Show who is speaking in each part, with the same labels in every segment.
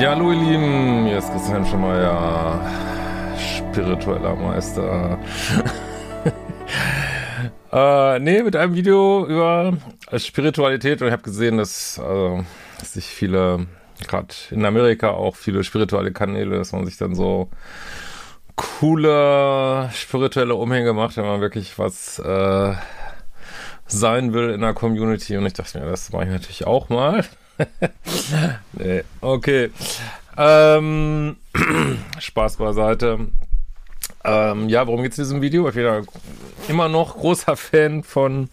Speaker 1: Ja, hallo ihr Lieben, hier ist Christian Schemeier, spiritueller Meister. äh, nee, mit einem Video über Spiritualität und ich habe gesehen, dass, also, dass sich viele, gerade in Amerika auch viele spirituelle Kanäle, dass man sich dann so coole spirituelle Umhänge macht, wenn man wirklich was äh, sein will in der Community und ich dachte mir, das mache ich natürlich auch mal. nee, okay. Ähm, Spaß beiseite. Ähm, ja, worum geht es in diesem Video? Ich bin immer noch großer Fan von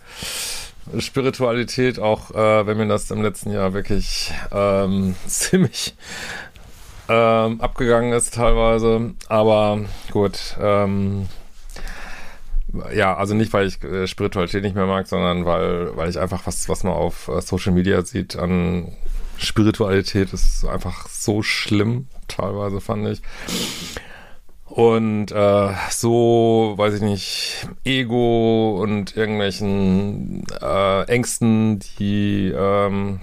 Speaker 1: Spiritualität, auch äh, wenn mir das im letzten Jahr wirklich ähm, ziemlich ähm, abgegangen ist teilweise. Aber gut, ähm, ja, also nicht, weil ich äh, Spiritualität nicht mehr mag, sondern weil, weil ich einfach was, was man auf äh, Social Media sieht an Spiritualität, ist einfach so schlimm, teilweise fand ich. Und äh, so, weiß ich nicht, Ego und irgendwelchen äh, Ängsten, die ähm,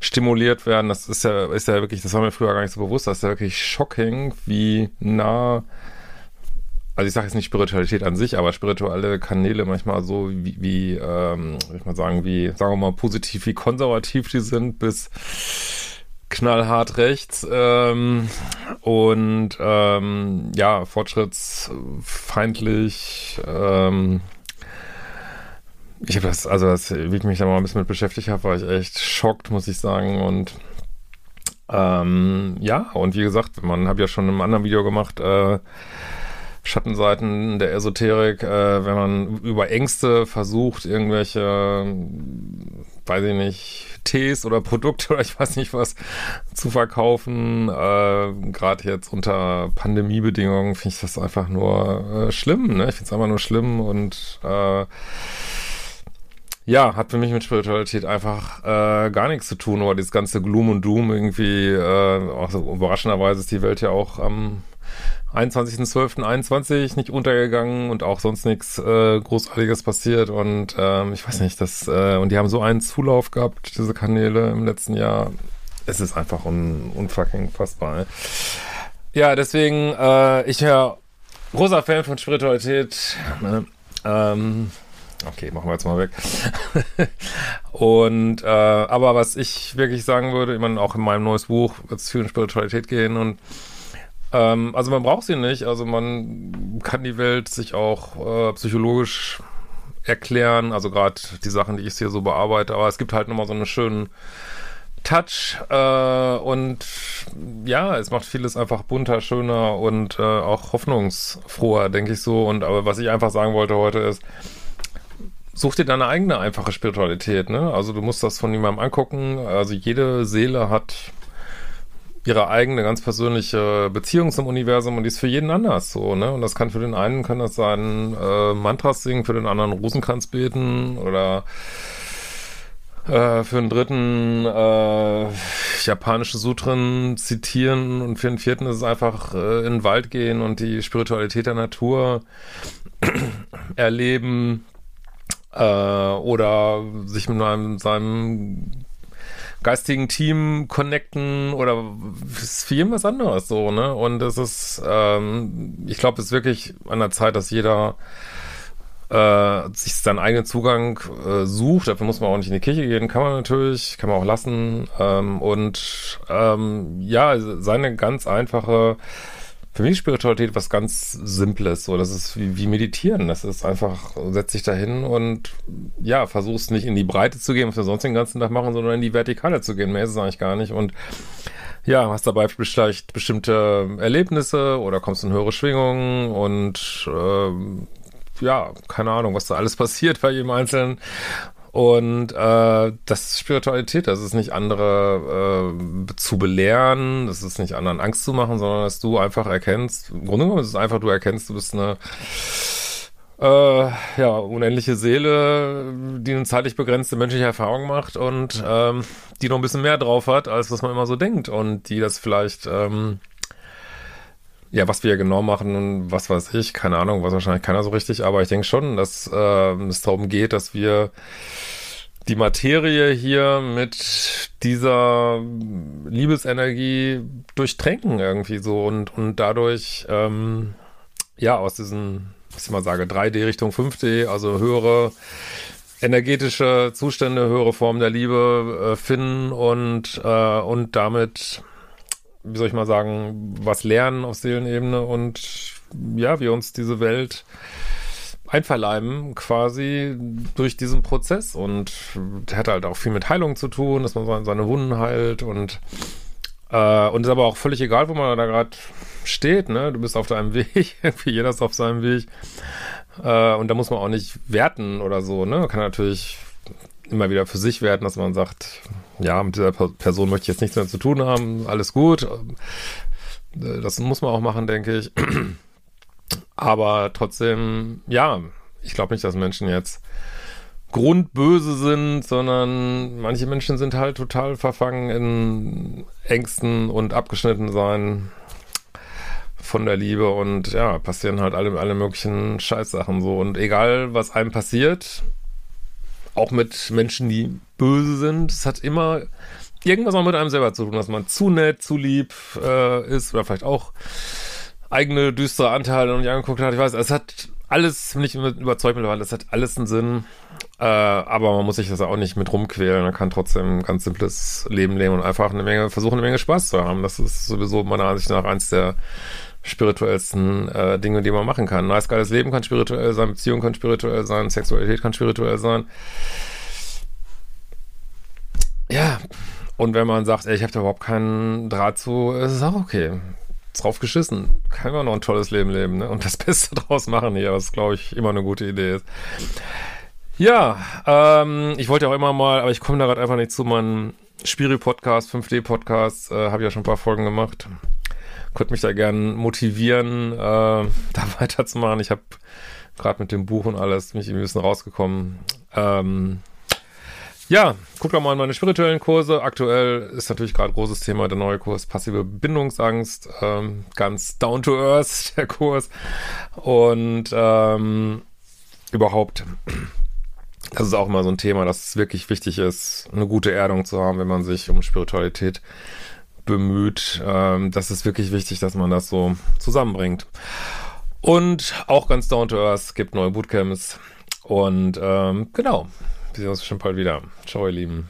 Speaker 1: stimuliert werden, das ist ja, ist ja wirklich, das war mir früher gar nicht so bewusst, das ist ja wirklich shocking, wie nah also ich sage jetzt nicht Spiritualität an sich, aber spirituelle Kanäle manchmal so wie, wie ähm, ich mal sagen, wie, sagen wir mal, positiv wie konservativ die sind, bis knallhart rechts ähm, und ähm, ja, fortschrittsfeindlich. Ähm, ich habe das, also das, wie ich mich da mal ein bisschen mit beschäftigt habe, war ich echt schockt, muss ich sagen. Und ähm, ja, und wie gesagt, man hat ja schon in einem anderen Video gemacht, äh, Schattenseiten der Esoterik, äh, wenn man über Ängste versucht, irgendwelche, weiß ich nicht, Tees oder Produkte oder ich weiß nicht was zu verkaufen. Äh, Gerade jetzt unter Pandemiebedingungen finde ich das einfach nur äh, schlimm. Ne? Ich finde es einfach nur schlimm und äh, ja, hat für mich mit Spiritualität einfach äh, gar nichts zu tun, aber dieses ganze Gloom und Doom irgendwie, äh, auch so überraschenderweise ist die Welt ja auch am 21.12.21 nicht untergegangen und auch sonst nichts äh, Großartiges passiert und ähm, ich weiß nicht, das äh, und die haben so einen Zulauf gehabt, diese Kanäle im letzten Jahr. Es ist einfach un, unfucking fassbar. Ja, deswegen, äh, ich höre großer Fan von Spiritualität. Ne? Ähm, okay, machen wir jetzt mal weg. und äh, aber was ich wirklich sagen würde, ich meine, auch in meinem neues Buch wird es viel in Spiritualität gehen und ähm, also man braucht sie nicht. Also man kann die Welt sich auch äh, psychologisch erklären. Also gerade die Sachen, die ich hier so bearbeite. Aber es gibt halt nochmal so einen schönen Touch äh, und ja, es macht vieles einfach bunter, schöner und äh, auch hoffnungsfroher, denke ich so. Und aber was ich einfach sagen wollte heute ist, such dir deine eigene einfache Spiritualität. Ne? Also du musst das von niemandem angucken. Also jede Seele hat ihre eigene ganz persönliche Beziehung zum Universum und die ist für jeden anders so, ne? Und das kann für den einen kann das sein äh, Mantras singen, für den anderen Rosenkranz beten oder äh, für den dritten äh, japanische Sutren zitieren und für den vierten ist es einfach äh, in den Wald gehen und die Spiritualität der Natur erleben äh, oder sich mit einem, seinem geistigen Team connecten oder ist für jeden was anderes so, ne? Und es ist, ähm, ich glaube, es ist wirklich an der Zeit, dass jeder äh, sich seinen eigenen Zugang äh, sucht. Dafür muss man auch nicht in die Kirche gehen, kann man natürlich, kann man auch lassen. Ähm, und ähm, ja, seine ganz einfache für mich Spiritualität was ganz Simples, so, das ist wie, wie Meditieren, das ist einfach, setz dich dahin und ja, versuchst nicht in die Breite zu gehen, was wir sonst den ganzen Tag machen, sondern in die Vertikale zu gehen, mehr ist es eigentlich gar nicht. Und ja, hast dabei vielleicht bestimmte Erlebnisse oder kommst in höhere Schwingungen und äh, ja, keine Ahnung, was da alles passiert bei jedem Einzelnen. Und äh, das ist Spiritualität, das ist nicht andere äh, zu belehren, das ist nicht anderen Angst zu machen, sondern dass du einfach erkennst, im Grunde genommen ist es einfach, du erkennst, du bist eine äh, ja, unendliche Seele, die eine zeitlich begrenzte menschliche Erfahrung macht und ähm, die noch ein bisschen mehr drauf hat, als was man immer so denkt und die das vielleicht ähm, ja, was wir genau machen, was weiß ich, keine Ahnung, was wahrscheinlich keiner so richtig, aber ich denke schon, dass äh, es darum geht, dass wir die Materie hier mit dieser Liebesenergie durchtränken irgendwie so und, und dadurch, ähm, ja, aus diesen, was ich mal sage, 3D Richtung 5D, also höhere energetische Zustände, höhere Formen der Liebe äh, finden und, äh, und damit, wie soll ich mal sagen, was lernen auf Seelenebene und ja, wir uns diese Welt einverleiben quasi durch diesen Prozess und der hat halt auch viel mit Heilung zu tun, dass man seine Wunden heilt und äh, und ist aber auch völlig egal, wo man da gerade steht, ne? Du bist auf deinem Weg, wie jeder ist auf seinem Weg äh, und da muss man auch nicht werten oder so, ne? Man kann natürlich immer wieder für sich werten, dass man sagt, ja, mit dieser Person möchte ich jetzt nichts mehr zu tun haben, alles gut. Äh, das muss man auch machen, denke ich. Aber trotzdem, ja, ich glaube nicht, dass Menschen jetzt grundböse sind, sondern manche Menschen sind halt total verfangen in Ängsten und abgeschnitten sein von der Liebe und ja, passieren halt alle, alle möglichen Scheißsachen so. Und egal, was einem passiert, auch mit Menschen, die böse sind, es hat immer irgendwas auch mit einem selber zu tun, dass man zu nett, zu lieb äh, ist oder vielleicht auch eigene düstere Anteile noch nicht angeguckt hat. Ich weiß, es hat alles, bin ich überzeugt mittlerweile, es hat alles einen Sinn. Äh, aber man muss sich das auch nicht mit rumquälen. Man kann trotzdem ein ganz simples Leben leben und einfach eine Menge, versuchen, eine Menge Spaß zu haben. Das ist sowieso meiner Ansicht nach eins der spirituellsten äh, Dinge, die man machen kann. Nice, geiles Leben kann spirituell sein, Beziehung kann spirituell sein, Sexualität kann spirituell sein. Ja, und wenn man sagt, ey, ich habe da überhaupt keinen Draht zu, ist es auch okay drauf geschissen. Kann man noch ein tolles Leben leben ne? und das Beste draus machen hier, was glaube ich immer eine gute Idee ist. Ja, ähm, ich wollte auch immer mal, aber ich komme da gerade einfach nicht zu meinem Spiri-Podcast, 5D-Podcast, äh, habe ja schon ein paar Folgen gemacht. Konnte mich da gern motivieren, äh, da weiterzumachen. Ich habe gerade mit dem Buch und alles mich ein bisschen rausgekommen. Ähm, ja, guck doch mal in meine spirituellen Kurse. Aktuell ist natürlich gerade großes Thema der neue Kurs Passive Bindungsangst. Ähm, ganz down to earth der Kurs. Und ähm, überhaupt, das ist auch immer so ein Thema, dass es wirklich wichtig ist, eine gute Erdung zu haben, wenn man sich um Spiritualität bemüht. Ähm, das ist wirklich wichtig, dass man das so zusammenbringt. Und auch ganz down to earth gibt neue Bootcamps. Und ähm, genau, wir sehen uns schon bald wieder. Ciao, ihr Lieben.